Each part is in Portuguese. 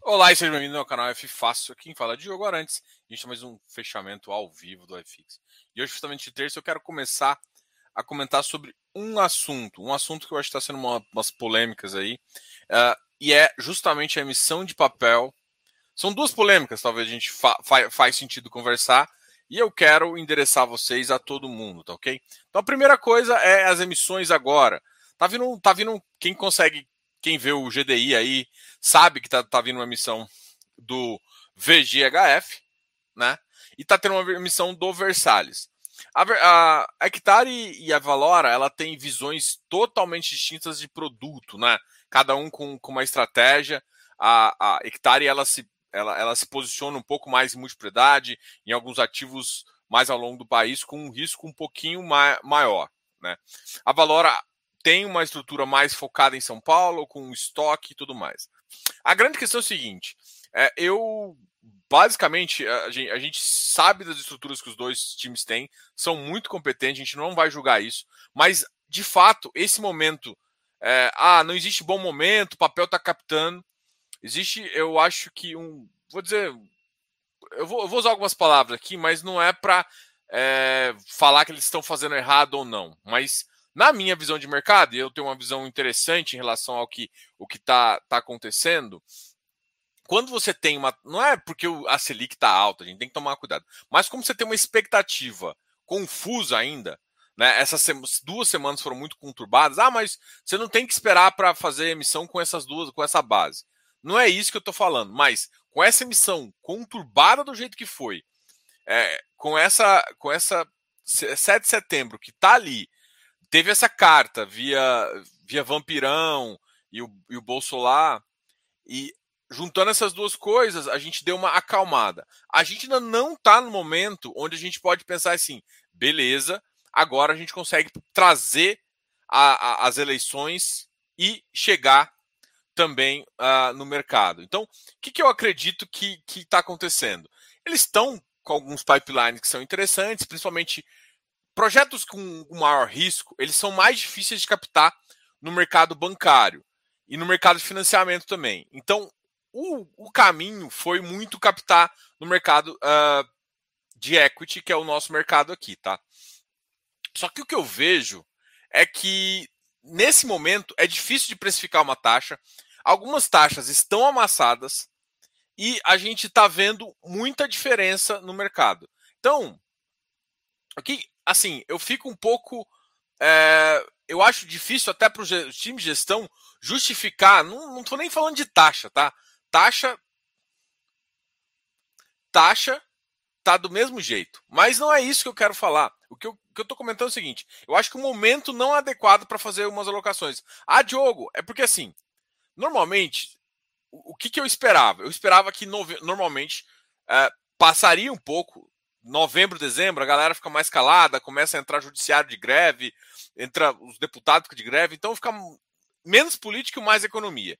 Olá e seja bem-vindo ao canal F Fácil. Quem fala de jogo antes. A gente tem mais um fechamento ao vivo do FX. E hoje, justamente de terça, eu quero começar a comentar sobre um assunto. Um assunto que eu acho que está sendo uma, umas polêmicas aí. Uh, e é justamente a emissão de papel. São duas polêmicas, talvez a gente fa fa faz sentido conversar. E eu quero endereçar vocês a todo mundo, tá ok? Então a primeira coisa é as emissões agora. Tá vindo, tá vindo quem consegue quem vê o GDI aí sabe que tá, tá vindo uma emissão do VGHF, né? E tá tendo uma emissão do Versalhes. A, a, a Hectare e a Valora, ela tem visões totalmente distintas de produto, né? Cada um com, com uma estratégia. A, a Hectare, ela se, ela, ela se posiciona um pouco mais em multipropriedade, em alguns ativos mais ao longo do país, com um risco um pouquinho ma maior, né? A Valora tem uma estrutura mais focada em São Paulo, com estoque e tudo mais. A grande questão é o seguinte: é, eu basicamente a gente, a gente, sabe das estruturas que os dois times têm, são muito competentes, a gente não vai julgar isso, mas de fato, esse momento, é, ah, não existe bom momento, o papel está captando. Existe, eu acho que um. Vou dizer. Eu vou, eu vou usar algumas palavras aqui, mas não é para é, falar que eles estão fazendo errado ou não. Mas na minha visão de mercado, e eu tenho uma visão interessante em relação ao que o que está tá acontecendo, quando você tem uma. Não é porque a Selic está alta, a gente tem que tomar cuidado, mas como você tem uma expectativa confusa ainda, né? Essas duas semanas foram muito conturbadas. Ah, mas você não tem que esperar para fazer emissão com essas duas, com essa base. Não é isso que eu estou falando, mas com essa emissão conturbada do jeito que foi, é, com essa, com essa 7 de setembro que está ali, teve essa carta via, via Vampirão e o, e o Bolsolar, e juntando essas duas coisas, a gente deu uma acalmada. A gente ainda não está no momento onde a gente pode pensar assim, beleza, agora a gente consegue trazer a, a, as eleições e chegar também uh, no mercado. Então, o que, que eu acredito que está acontecendo? Eles estão com alguns pipelines que são interessantes, principalmente projetos com maior risco, eles são mais difíceis de captar no mercado bancário e no mercado de financiamento também. Então, o, o caminho foi muito captar no mercado uh, de equity, que é o nosso mercado aqui, tá? Só que o que eu vejo é que nesse momento é difícil de precificar uma taxa. Algumas taxas estão amassadas e a gente está vendo muita diferença no mercado. Então, aqui assim, eu fico um pouco. É, eu acho difícil até para os times de gestão justificar. Não, não tô nem falando de taxa, tá? Taxa. Taxa tá do mesmo jeito. Mas não é isso que eu quero falar. O que eu, que eu tô comentando é o seguinte: eu acho que o momento não é adequado para fazer umas alocações. Ah, Diogo, é porque assim, normalmente, o, o que, que eu esperava? Eu esperava que no, normalmente é, passaria um pouco novembro, dezembro, a galera fica mais calada, começa a entrar judiciário de greve, entra os deputados de greve, então fica menos política e mais economia.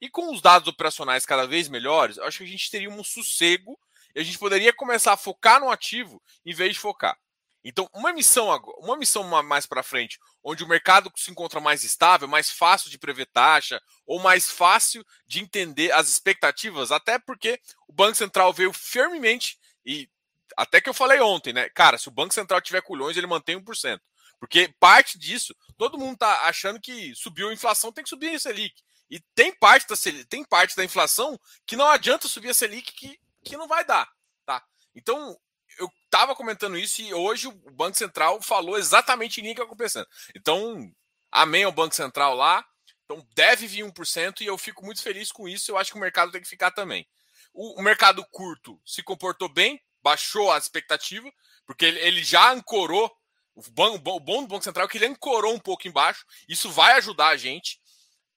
E com os dados operacionais cada vez melhores, acho que a gente teria um sossego e a gente poderia começar a focar no ativo em vez de focar. Então, uma missão uma missão mais para frente, onde o mercado se encontra mais estável, mais fácil de prever taxa, ou mais fácil de entender as expectativas, até porque o Banco Central veio firmemente e até que eu falei ontem, né? Cara, se o Banco Central tiver culhões, ele mantém 1%. Porque parte disso, todo mundo tá achando que subiu a inflação, tem que subir a Selic. E tem parte da, tem parte da inflação que não adianta subir a Selic que, que não vai dar, tá? Então, eu tava comentando isso e hoje o Banco Central falou exatamente em linha que eu pensando. Então, amém ao Banco Central lá. Então, deve vir 1% e eu fico muito feliz com isso. Eu acho que o mercado tem que ficar também. O mercado curto se comportou bem, baixou a expectativa, porque ele, ele já ancorou. O, bom, o bom do Banco Central é que ele ancorou um pouco embaixo. Isso vai ajudar a gente.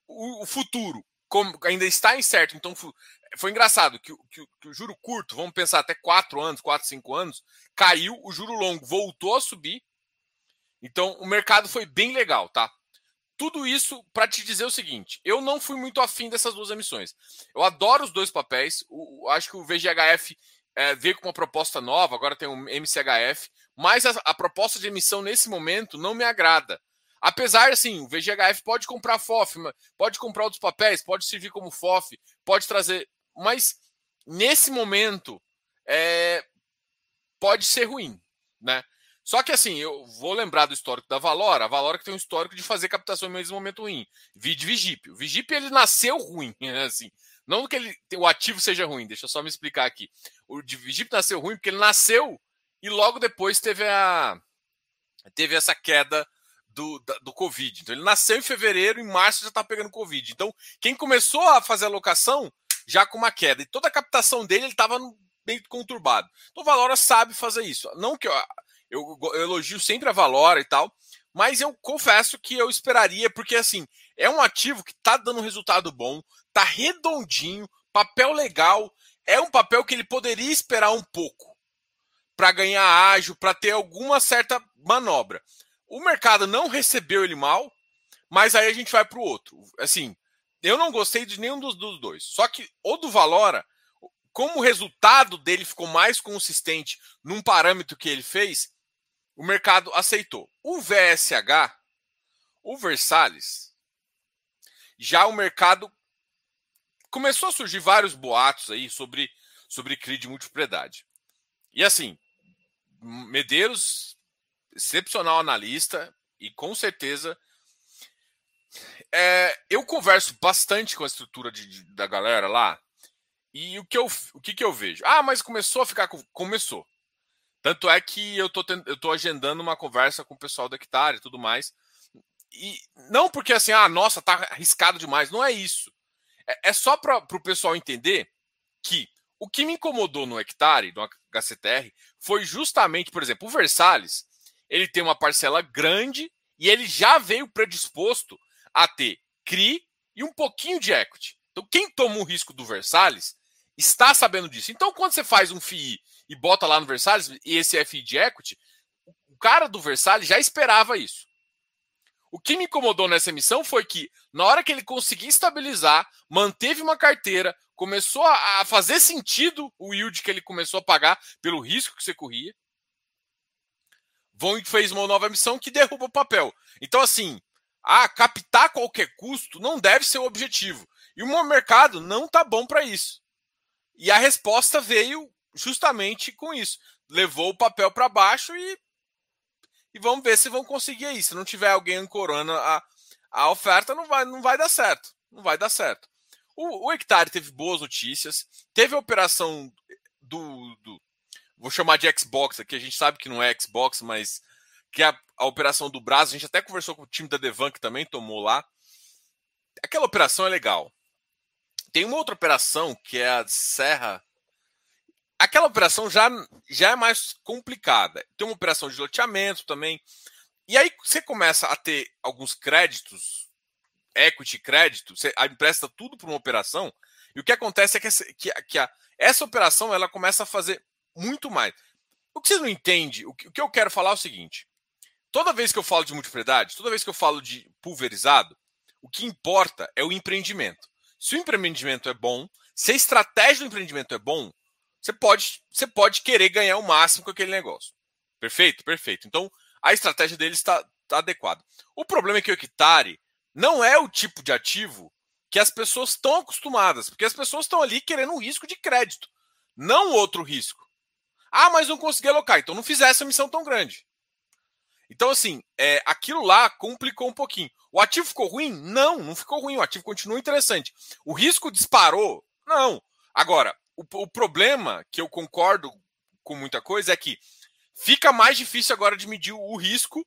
O, o futuro como ainda está incerto, então foi engraçado que, que, que, o juro curto, vamos pensar até 4 anos, 4, 5 anos, caiu, o juro longo voltou a subir. Então o mercado foi bem legal, tá? Tudo isso para te dizer o seguinte: eu não fui muito afim dessas duas emissões. Eu adoro os dois papéis. O, acho que o VGHF é, veio com uma proposta nova, agora tem um MCHF, mas a, a, proposta de emissão nesse momento não me agrada. Apesar, assim, o VGHF pode comprar FOF, pode comprar outros papéis, pode servir como FOF, pode trazer. Mas nesse momento é, pode ser ruim, né? Só que assim, eu vou lembrar do histórico da Valora. A Valora que tem um histórico de fazer captação em mesmo momento ruim. Vide Vigip. O Vigip ele nasceu ruim, assim. Não que ele, o ativo seja ruim, deixa eu só me explicar aqui. O Vigip nasceu ruim porque ele nasceu e logo depois teve a teve essa queda do, do Covid. Então ele nasceu em fevereiro, em março já está pegando Covid. Então quem começou a fazer a locação já com uma queda. E toda a captação dele ele estava bem conturbado. Então Valora sabe fazer isso. Não que eu, eu, eu elogio sempre a Valora e tal, mas eu confesso que eu esperaria, porque assim, é um ativo que está dando resultado bom, tá redondinho, papel legal, é um papel que ele poderia esperar um pouco para ganhar ágil, para ter alguma certa manobra. O mercado não recebeu ele mal, mas aí a gente vai para o outro. Assim, eu não gostei de nenhum dos, dos dois. Só que o do Valora, como o resultado dele ficou mais consistente num parâmetro que ele fez, o mercado aceitou. O VSH, o Versalhes, já o mercado começou a surgir vários boatos aí sobre sobre CRI de multipropriedade. E assim, Medeiros, excepcional analista e com certeza é, eu converso bastante com a estrutura de, de, da galera lá e o que, eu, o que, que eu vejo? Ah, mas começou a ficar. Começou. Tanto é que eu tô, tendo, eu tô agendando uma conversa com o pessoal da Hectare e tudo mais. E não porque assim, ah, nossa, tá arriscado demais. Não é isso. É, é só para o pessoal entender que o que me incomodou no Hectare, no HCTR, foi justamente, por exemplo, o Versalhes, ele tem uma parcela grande e ele já veio predisposto a ter CRI e um pouquinho de equity. Então, quem toma o risco do Versalhes está sabendo disso. Então, quando você faz um FII e bota lá no Versalhes, e esse é FII de equity, o cara do Versalhes já esperava isso. O que me incomodou nessa emissão foi que, na hora que ele conseguiu estabilizar, manteve uma carteira, começou a fazer sentido o yield que ele começou a pagar pelo risco que você corria. Vão fez uma nova emissão que derruba o papel. Então, assim, a captar qualquer custo não deve ser o objetivo. E o mercado não está bom para isso. E a resposta veio justamente com isso. Levou o papel para baixo e, e vamos ver se vão conseguir aí. Se não tiver alguém ancorando a, a oferta, não vai, não vai dar certo. Não vai dar certo. O, o Hectare teve boas notícias, teve a operação do, do, Vou chamar de Xbox aqui, a gente sabe que não é Xbox, mas que é a, a operação do Brasil. A gente até conversou com o time da Devan, que também tomou lá. Aquela operação é legal. Tem uma outra operação que é a Serra. Aquela operação já, já é mais complicada. Tem uma operação de loteamento também. E aí você começa a ter alguns créditos equity, crédito, você empresta tudo para uma operação, e o que acontece é que, essa, que, que a, essa operação ela começa a fazer muito mais. O que vocês não entendem, o que, o que eu quero falar é o seguinte: toda vez que eu falo de multipropriedade, toda vez que eu falo de pulverizado, o que importa é o empreendimento. Se o empreendimento é bom, se a estratégia do empreendimento é bom, você pode, você pode querer ganhar o máximo com aquele negócio. Perfeito? Perfeito. Então, a estratégia dele está, está adequada. O problema é que o hectare não é o tipo de ativo que as pessoas estão acostumadas, porque as pessoas estão ali querendo um risco de crédito, não outro risco. Ah, mas não consegui alocar, então não fizesse uma missão tão grande. Então, assim, é, aquilo lá complicou um pouquinho. O ativo ficou ruim? Não, não ficou ruim. O ativo continua interessante. O risco disparou? Não. Agora, o, o problema, que eu concordo com muita coisa, é que fica mais difícil agora de medir o risco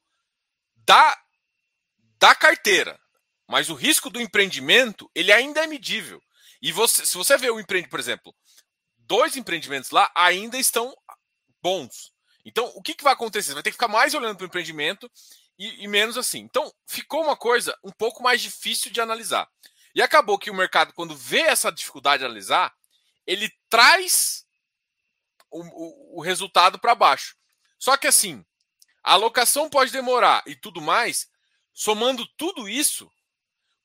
da, da carteira. Mas o risco do empreendimento, ele ainda é medível. E você, se você vê o empreendimento, por exemplo, dois empreendimentos lá ainda estão bons. Então, o que, que vai acontecer? Você vai ter que ficar mais olhando para o empreendimento e, e, menos assim. Então, ficou uma coisa um pouco mais difícil de analisar. E acabou que o mercado, quando vê essa dificuldade de analisar, ele traz o, o, o resultado para baixo. Só que assim, a alocação pode demorar e tudo mais, somando tudo isso,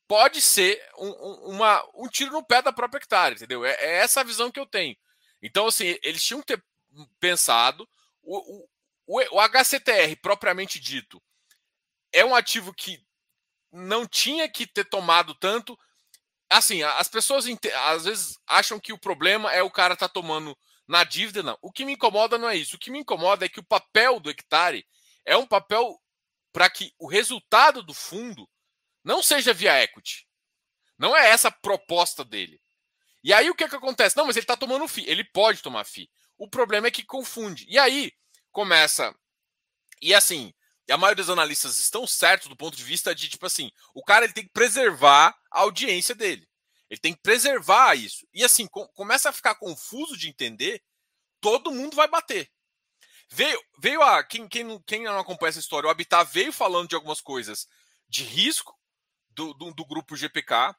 pode ser um, um, uma, um tiro no pé da própria hectare, entendeu? É, é, essa a visão que eu tenho. Então, assim, eles tinham que ter pensado. O, o, o, HCTR, propriamente dito, é um ativo que não tinha que ter tomado tanto. Assim, as pessoas às vezes acham que o problema é o cara tá tomando na dívida, não. O que me incomoda não é isso. O que me incomoda é que o papel do hectare é um papel para que o resultado do fundo não seja via equity. Não é essa a proposta dele. E aí o que, é que acontece? Não, mas ele está tomando FII. Ele pode tomar FII. O problema é que confunde. E aí começa. E assim, e a maioria dos analistas estão certos do ponto de vista de, tipo assim, o cara ele tem que preservar a audiência dele. Ele tem que preservar isso. E assim, com, começa a ficar confuso de entender, todo mundo vai bater. Veio, veio a. Quem, quem, quem não acompanha essa história, o Habitat veio falando de algumas coisas de risco do, do, do grupo GPK.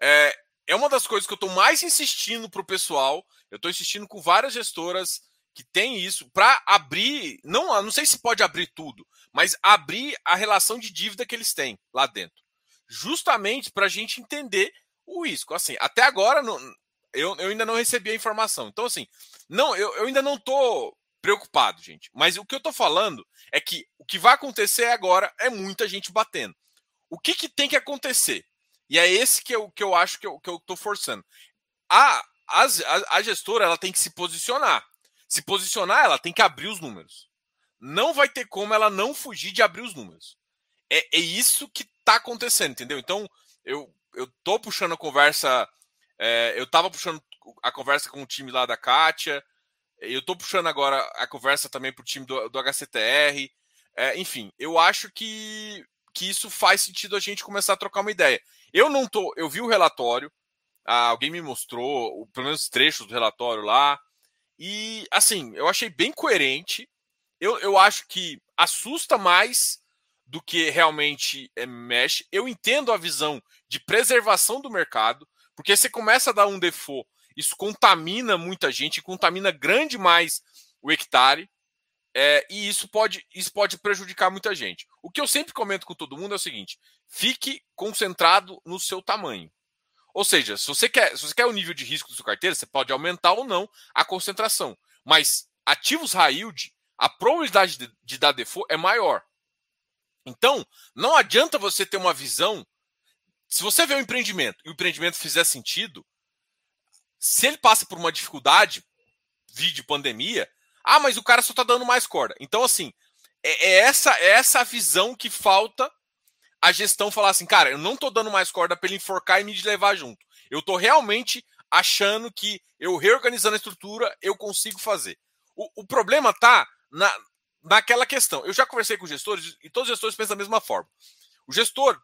É, é uma das coisas que eu estou mais insistindo para o pessoal. Eu estou insistindo com várias gestoras que tem isso para abrir. Não, não sei se pode abrir tudo, mas abrir a relação de dívida que eles têm lá dentro. Justamente para a gente entender o risco. Assim, até agora não, eu, eu ainda não recebi a informação. Então, assim, não, eu, eu ainda não estou preocupado, gente. Mas o que eu estou falando é que o que vai acontecer agora é muita gente batendo. O que, que tem que acontecer? E é esse que eu, que eu acho que eu, que eu forçando. A, a, a gestora ela tem que se posicionar. Se posicionar, ela tem que abrir os números. Não vai ter como ela não fugir de abrir os números. É, é isso que está acontecendo, entendeu? Então, eu, eu tô puxando a conversa. É, eu tava puxando a conversa com o time lá da Kátia. Eu tô puxando agora a conversa também pro time do, do HCTR. É, enfim, eu acho que, que isso faz sentido a gente começar a trocar uma ideia. Eu não tô. Eu vi o relatório, ah, alguém me mostrou, pelo menos trechos do relatório lá. E assim, eu achei bem coerente. Eu, eu acho que assusta mais do que realmente é, mexe. Eu entendo a visão de preservação do mercado, porque você começa a dar um default, isso contamina muita gente, contamina grande mais o hectare, é, e isso pode, isso pode prejudicar muita gente. O que eu sempre comento com todo mundo é o seguinte: fique concentrado no seu tamanho. Ou seja, se você quer, se você quer o nível de risco da sua carteira, você pode aumentar ou não a concentração. Mas ativos high yield, a probabilidade de, de dar default é maior. Então, não adianta você ter uma visão. Se você vê um empreendimento e o empreendimento fizer sentido, se ele passa por uma dificuldade, vídeo pandemia, ah, mas o cara só está dando mais corda. Então, assim, é, é essa é essa visão que falta a gestão falar assim, cara, eu não estou dando mais corda para ele enforcar e me levar junto. Eu estou realmente achando que eu reorganizando a estrutura eu consigo fazer. O, o problema tá na, naquela questão. Eu já conversei com gestores e todos os gestores pensam da mesma forma. O gestor,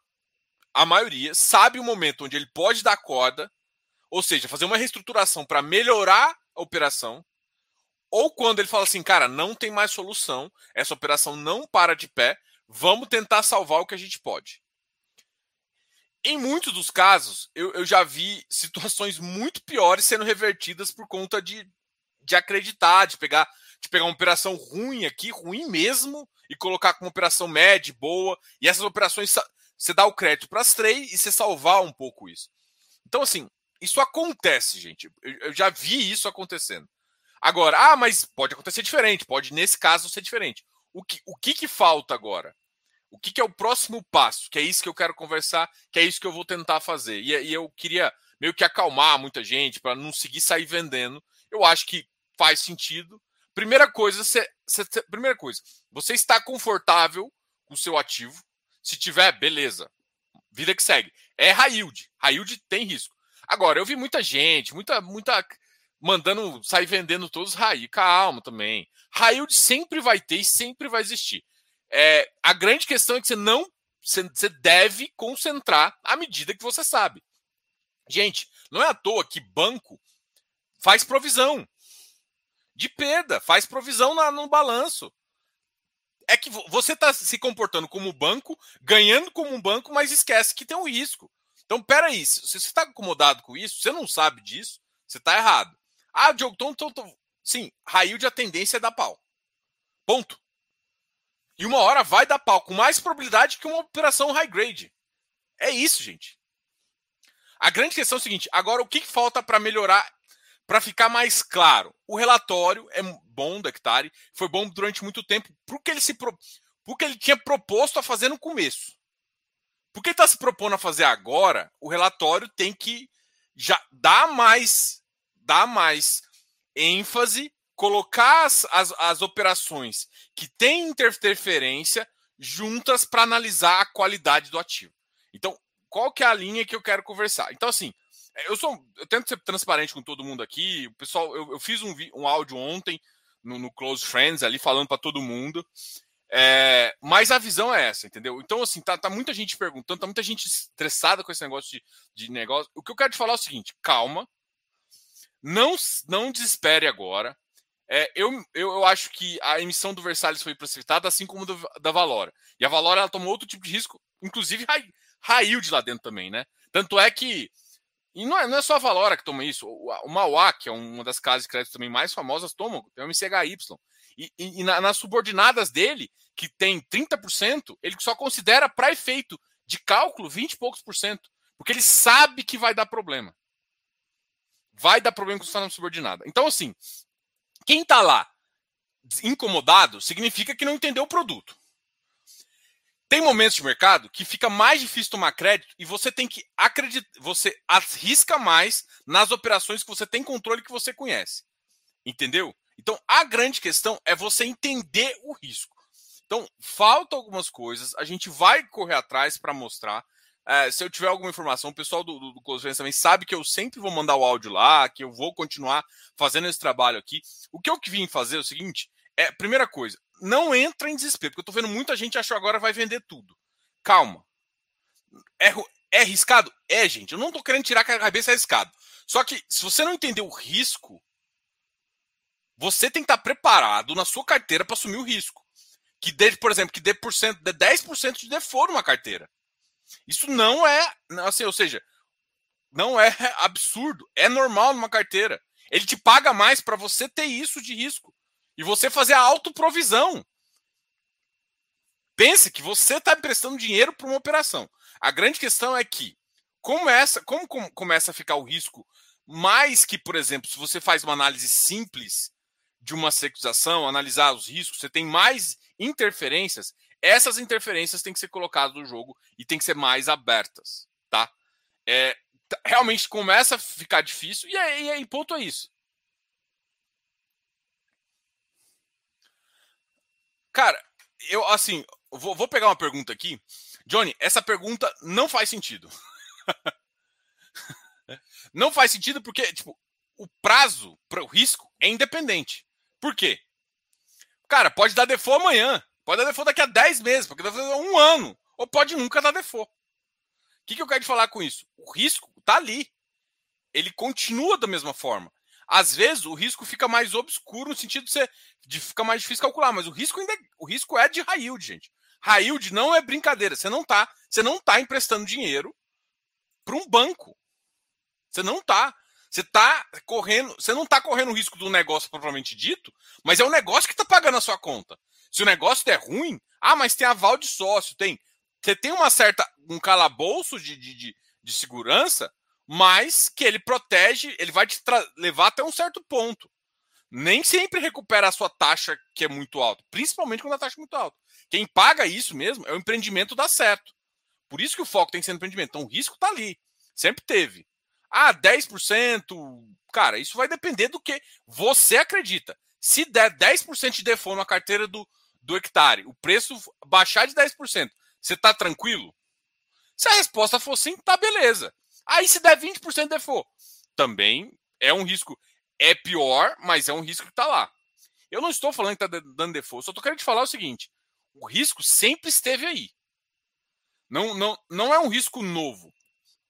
a maioria, sabe o momento onde ele pode dar corda, ou seja, fazer uma reestruturação para melhorar a operação, ou quando ele fala assim, cara, não tem mais solução, essa operação não para de pé, vamos tentar salvar o que a gente pode. Em muitos dos casos, eu, eu já vi situações muito piores sendo revertidas por conta de, de acreditar, de pegar de pegar uma operação ruim aqui, ruim mesmo, e colocar como operação média, boa, e essas operações você dá o crédito para as três e você salvar um pouco isso. Então, assim, isso acontece, gente. Eu, eu já vi isso acontecendo. Agora, ah, mas pode acontecer diferente, pode nesse caso ser diferente. O que, o que, que falta agora? O que, que é o próximo passo? Que é isso que eu quero conversar, que é isso que eu vou tentar fazer. E, e eu queria meio que acalmar muita gente para não seguir sair vendendo. Eu acho que faz sentido, Primeira coisa, cê, cê, primeira coisa, você está confortável com o seu ativo. Se tiver, beleza. Vida que segue. É high yield. High yield tem risco. Agora, eu vi muita gente, muita, muita mandando sair vendendo todos high. Calma também. Yield sempre vai ter e sempre vai existir. É, a grande questão é que você não você deve concentrar à medida que você sabe. Gente, não é à toa que banco faz provisão de perda, faz provisão na, no balanço. É que você está se comportando como banco, ganhando como um banco, mas esquece que tem um risco. Então, peraí, se você está acomodado com isso, você não sabe disso, você está errado. Ah, Diogo, então, sim, raio de a tendência é dar pau. Ponto. E uma hora vai dar pau, com mais probabilidade que uma operação high grade. É isso, gente. A grande questão é o seguinte: agora o que falta para melhorar para ficar mais claro, o relatório é bom do Hectare, foi bom durante muito tempo, porque ele se pro... porque ele tinha proposto a fazer no começo. Porque está se propondo a fazer agora, o relatório tem que já dar mais, dar mais ênfase, colocar as, as, as operações que têm interferência juntas para analisar a qualidade do ativo. Então, qual que é a linha que eu quero conversar? Então, assim, eu sou, eu tento ser transparente com todo mundo aqui. O pessoal, eu, eu fiz um, um áudio ontem no, no Close Friends ali falando para todo mundo. É, mas a visão é essa, entendeu? Então, assim, tá, tá, muita gente perguntando, tá muita gente estressada com esse negócio de, de negócio. O que eu quero te falar é o seguinte: calma, não, não desespere agora. É, eu, eu, eu, acho que a emissão do Versalhes foi precipitada, assim como do, da Valora. E a Valora ela tomou outro tipo de risco, inclusive raiu de lá dentro também, né? Tanto é que. E não é, não é só a Valora que toma isso. O, o Mauá, que é uma das casas de crédito também mais famosas, toma. Tem o MCHY. E, e, e na, nas subordinadas dele, que tem 30%, ele só considera para efeito de cálculo 20 e poucos por cento. Porque ele sabe que vai dar problema. Vai dar problema com está na subordinada. Então, assim, quem está lá incomodado significa que não entendeu o produto. Tem momentos de mercado que fica mais difícil tomar crédito e você tem que acreditar, você arrisca mais nas operações que você tem controle que você conhece. Entendeu? Então, a grande questão é você entender o risco. Então, faltam algumas coisas, a gente vai correr atrás para mostrar. É, se eu tiver alguma informação, o pessoal do, do, do Close Friends também sabe que eu sempre vou mandar o áudio lá, que eu vou continuar fazendo esse trabalho aqui. O que eu vim fazer é o seguinte: é, primeira coisa, não entra em desespero, porque eu tô vendo muita gente achou agora vai vender tudo. Calma. É, é arriscado? É, gente. Eu não tô querendo tirar que a cabeça é arriscado. Só que, se você não entender o risco, você tem que estar preparado na sua carteira para assumir o risco. Que dê, por exemplo, que dê, por cento, dê 10% de default numa carteira. Isso não é, assim, ou seja, não é absurdo, é normal numa carteira. Ele te paga mais para você ter isso de risco e você fazer a autoprovisão. Pense que você está emprestando dinheiro para uma operação. A grande questão é que começa, como começa a ficar o risco mais que, por exemplo, se você faz uma análise simples de uma securização, analisar os riscos, você tem mais interferências, essas interferências têm que ser colocadas no jogo e têm que ser mais abertas, tá? É, realmente começa a ficar difícil e aí, aí ponto é isso. Cara, eu assim, vou, vou pegar uma pergunta aqui. Johnny, essa pergunta não faz sentido. não faz sentido porque, tipo, o prazo para o risco é independente. Por quê? Cara, pode dar default amanhã. Pode dar default daqui a 10 meses, porque daqui a um ano. Ou pode nunca dar default. O que, que eu quero te falar com isso? O risco tá ali. Ele continua da mesma forma. Às vezes o risco fica mais obscuro no sentido de, ser, de ficar mais difícil calcular, mas o risco ainda é, o risco é de high yield, gente. High yield não é brincadeira. Você não tá, você não tá emprestando dinheiro para um banco. Você não tá. Você tá correndo, você não está correndo o risco do negócio propriamente dito, mas é o negócio que está pagando a sua conta. Se o negócio der ruim, ah, mas tem aval de sócio, tem. Você tem uma certa um calabouço de, de, de, de segurança, mas que ele protege, ele vai te levar até um certo ponto. Nem sempre recupera a sua taxa que é muito alta, principalmente quando a taxa é muito alta. Quem paga isso mesmo é o empreendimento dar certo. Por isso que o foco tem que ser no empreendimento. Então o risco está ali, sempre teve. Ah, 10%. Cara, isso vai depender do que você acredita. Se der 10% de default na carteira do, do hectare, o preço baixar de 10%, você está tranquilo? Se a resposta for sim, tá beleza. Aí se der 20% de default, também é um risco. É pior, mas é um risco que está lá. Eu não estou falando que está dando default, só estou querendo te falar o seguinte: o risco sempre esteve aí. Não, não, não é um risco novo.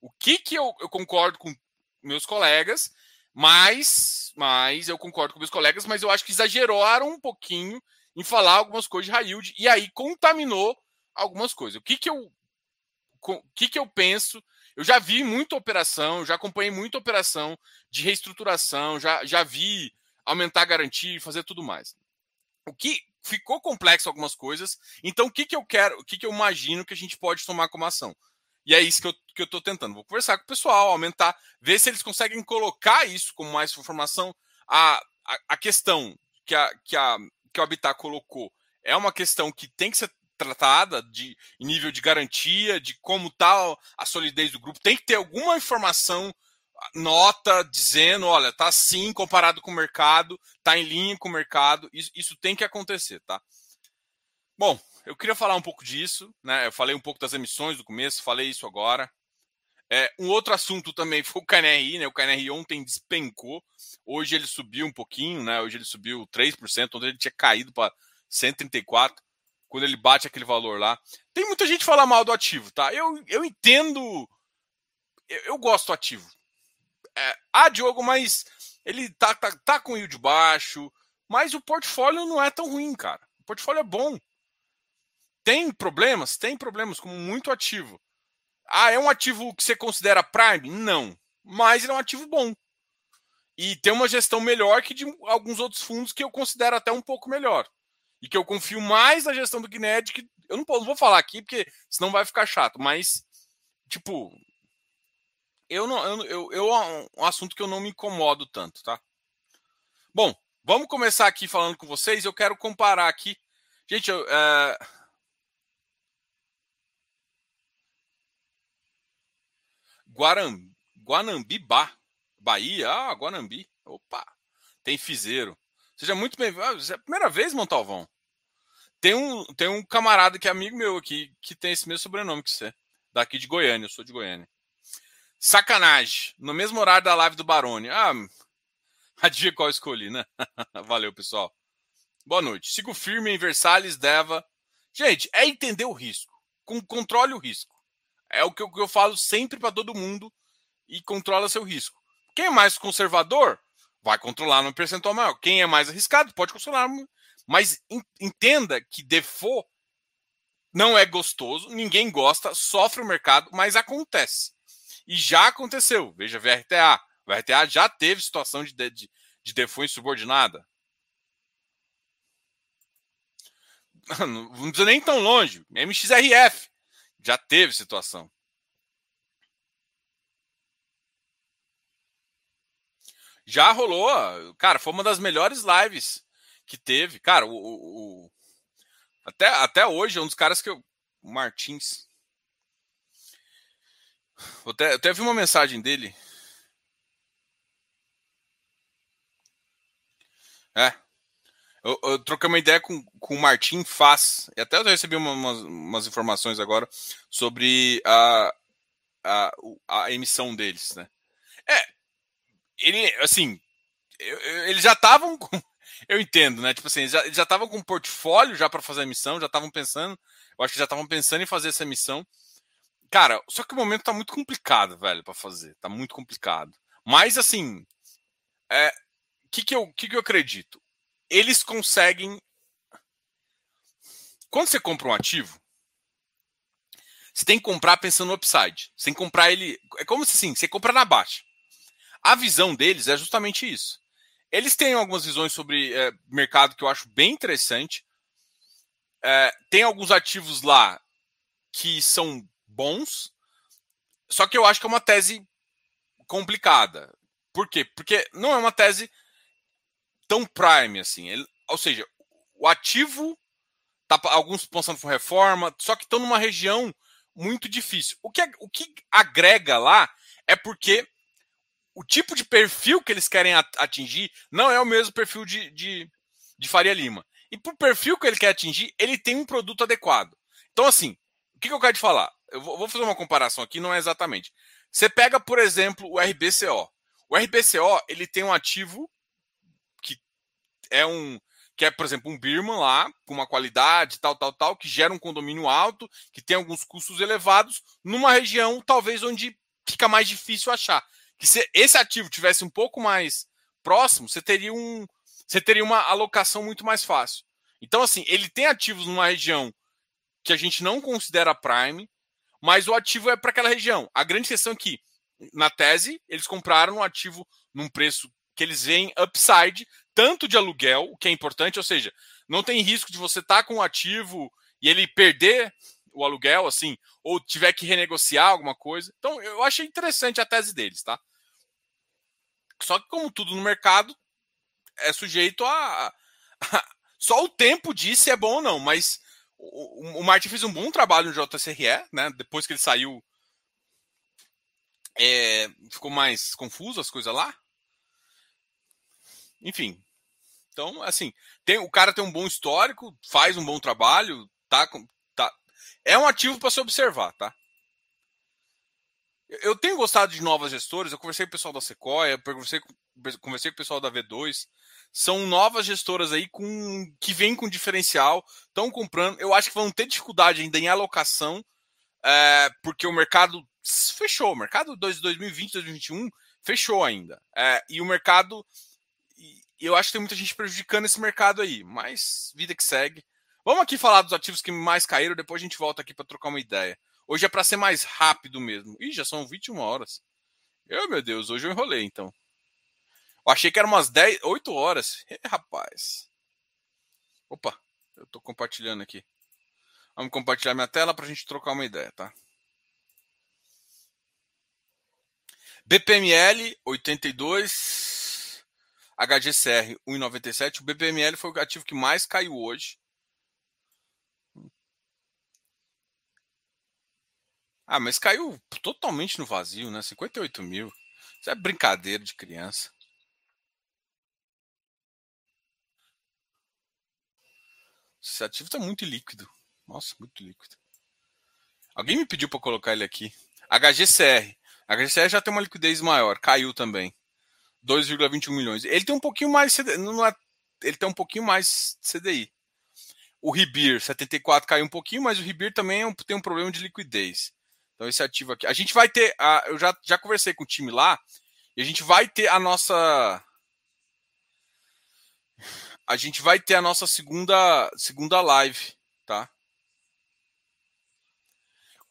O que, que eu, eu concordo com meus colegas, mas, mas eu concordo com meus colegas, mas eu acho que exageraram um pouquinho em falar algumas coisas de high yield e aí contaminou algumas coisas. O que, que eu o que, que eu penso? Eu já vi muita operação, já acompanhei muita operação de reestruturação, já, já vi aumentar a garantia e fazer tudo mais. O que ficou complexo algumas coisas, então o que, que eu quero, o que, que eu imagino que a gente pode tomar como ação? E é isso que eu, que eu tô tentando. Vou conversar com o pessoal, aumentar, ver se eles conseguem colocar isso como mais informação. A, a, a questão que, a, que, a, que o Habitat colocou é uma questão que tem que ser tratada de nível de garantia, de como está a solidez do grupo. Tem que ter alguma informação, nota dizendo, olha, tá assim comparado com o mercado, tá em linha com o mercado. Isso, isso tem que acontecer, tá? Bom, eu queria falar um pouco disso, né? Eu falei um pouco das emissões no começo, falei isso agora. É, um outro assunto também foi o KNRI, né? O KNRI ontem despencou. Hoje ele subiu um pouquinho, né? Hoje ele subiu 3%, ontem ele tinha caído para 134 quando ele bate aquele valor lá. Tem muita gente que fala mal do ativo, tá? Eu, eu entendo. Eu, eu gosto do ativo. É, ah, Diogo, mas ele tá, tá, tá com yield baixo, mas o portfólio não é tão ruim, cara. O portfólio é bom. Tem problemas? Tem problemas, como muito ativo. Ah, é um ativo que você considera Prime? Não. Mas ele é um ativo bom. E tem uma gestão melhor que de alguns outros fundos que eu considero até um pouco melhor. E que eu confio mais na gestão do Guinéd, que eu não, não vou falar aqui, porque senão vai ficar chato. Mas, tipo, eu não. Eu, eu, eu é um assunto que eu não me incomodo tanto, tá? Bom, vamos começar aqui falando com vocês. Eu quero comparar aqui. Gente, eu. É... Guaram, Guanambibá, Bahia. Ah, Guanambi. Opa, tem fizeiro. Seja muito bem-vindo. Ah, é a primeira vez, Montalvão? Tem um, tem um camarada que é amigo meu aqui, que tem esse mesmo sobrenome que você. Daqui de Goiânia, eu sou de Goiânia. Sacanagem. No mesmo horário da live do Barone. Ah, dia qual eu escolhi, né? Valeu, pessoal. Boa noite. Sigo firme em Versalhes, Deva. Gente, é entender o risco. Com, controle o risco. É o que eu, que eu falo sempre para todo mundo e controla seu risco. Quem é mais conservador vai controlar no percentual maior. Quem é mais arriscado pode controlar. Mas entenda que default não é gostoso, ninguém gosta, sofre o mercado, mas acontece. E já aconteceu. Veja VRTA. O VRTA já teve situação de, de, de default subordinada. Não precisa nem tão longe. MXRF já teve situação. Já rolou. Cara, foi uma das melhores lives que teve. Cara, o, o, o até, até hoje é um dos caras que eu. O Martins. Eu até, eu até vi uma mensagem dele. É, eu, eu, troquei uma ideia com, com o Martim Faz, e até eu recebi uma, umas, umas, informações agora sobre a, a, a, emissão deles, né? É, ele, assim, eles já estavam com. Eu entendo, né? Tipo assim, eles já estavam com um portfólio já para fazer a emissão, já estavam pensando. Eu acho que já estavam pensando em fazer essa emissão. Cara, só que o momento tá muito complicado, velho, para fazer. Tá muito complicado. Mas, assim, é, que, que, eu, que, que eu acredito? eles conseguem. Quando você compra um ativo, você tem que comprar pensando no upside. Que comprar ele. É como se assim, você compra na baixa. A visão deles é justamente isso. Eles têm algumas visões sobre é, mercado que eu acho bem interessante. É, tem alguns ativos lá que são bons, só que eu acho que é uma tese complicada. Por quê? Porque não é uma tese tão prime assim. Ele, ou seja, o ativo tá alguns pensando por reforma, só que estão numa região muito difícil. O que, o que agrega lá é porque o tipo de perfil que eles querem atingir não é o mesmo perfil de, de, de Faria Lima. E para o perfil que ele quer atingir, ele tem um produto adequado. Então, assim, o que, que eu quero te falar? Eu vou, vou fazer uma comparação aqui, não é exatamente. Você pega, por exemplo, o RBCO. O RBCO ele tem um ativo é um que é, por exemplo, um Birman lá, com uma qualidade, tal, tal, tal, que gera um condomínio alto, que tem alguns custos elevados, numa região talvez onde fica mais difícil achar. Que se esse ativo tivesse um pouco mais próximo, você teria um, você teria uma alocação muito mais fácil. Então, assim, ele tem ativos numa região que a gente não considera prime, mas o ativo é para aquela região. A grande questão é que, na tese, eles compraram um ativo num preço que eles veem upside, tanto de aluguel, o que é importante, ou seja, não tem risco de você estar tá com um ativo e ele perder o aluguel, assim, ou tiver que renegociar alguma coisa. Então, eu achei interessante a tese deles, tá? Só que, como tudo no mercado, é sujeito a. só o tempo diz se é bom ou não, mas o, Martin fez um bom trabalho no JCRE, né? Depois que ele saiu, é, ficou mais confuso as coisas lá. Enfim. Então, assim, tem, o cara tem um bom histórico, faz um bom trabalho, tá é um ativo para se observar, tá? Eu tenho gostado de novas gestoras. Eu conversei com o pessoal da Sequoia, conversei, conversei com o pessoal da V2. São novas gestoras aí com que vêm com diferencial, estão comprando. Eu acho que vão ter dificuldade ainda em alocação, é, porque o mercado fechou. O mercado 2020, 2021 fechou ainda. É, e o mercado. Eu acho que tem muita gente prejudicando esse mercado aí, mas vida que segue. Vamos aqui falar dos ativos que mais caíram, depois a gente volta aqui para trocar uma ideia. Hoje é para ser mais rápido mesmo. Ih, já são 21 horas. Eu, meu Deus, hoje eu enrolei então. Eu achei que era umas 10, 8 horas. rapaz. Opa, eu tô compartilhando aqui. Vamos compartilhar minha tela para a gente trocar uma ideia, tá? BPML 82, HGCR 1,97. O BPML foi o ativo que mais caiu hoje. Ah, mas caiu totalmente no vazio, né? 58 mil. Isso é brincadeira de criança. Esse ativo está muito líquido. Nossa, muito líquido. Alguém me pediu para colocar ele aqui. HGCR. HGCR já tem uma liquidez maior. Caiu também. 2,21 milhões. Ele tem um pouquinho mais. Não é, ele tem um pouquinho mais CDI. O Ribir 74 caiu um pouquinho, mas o Ribir também é tem um problema de liquidez. Então, esse ativo aqui. A gente vai ter. A, eu já, já conversei com o time lá. E a gente vai ter a nossa. A gente vai ter a nossa segunda, segunda live, tá?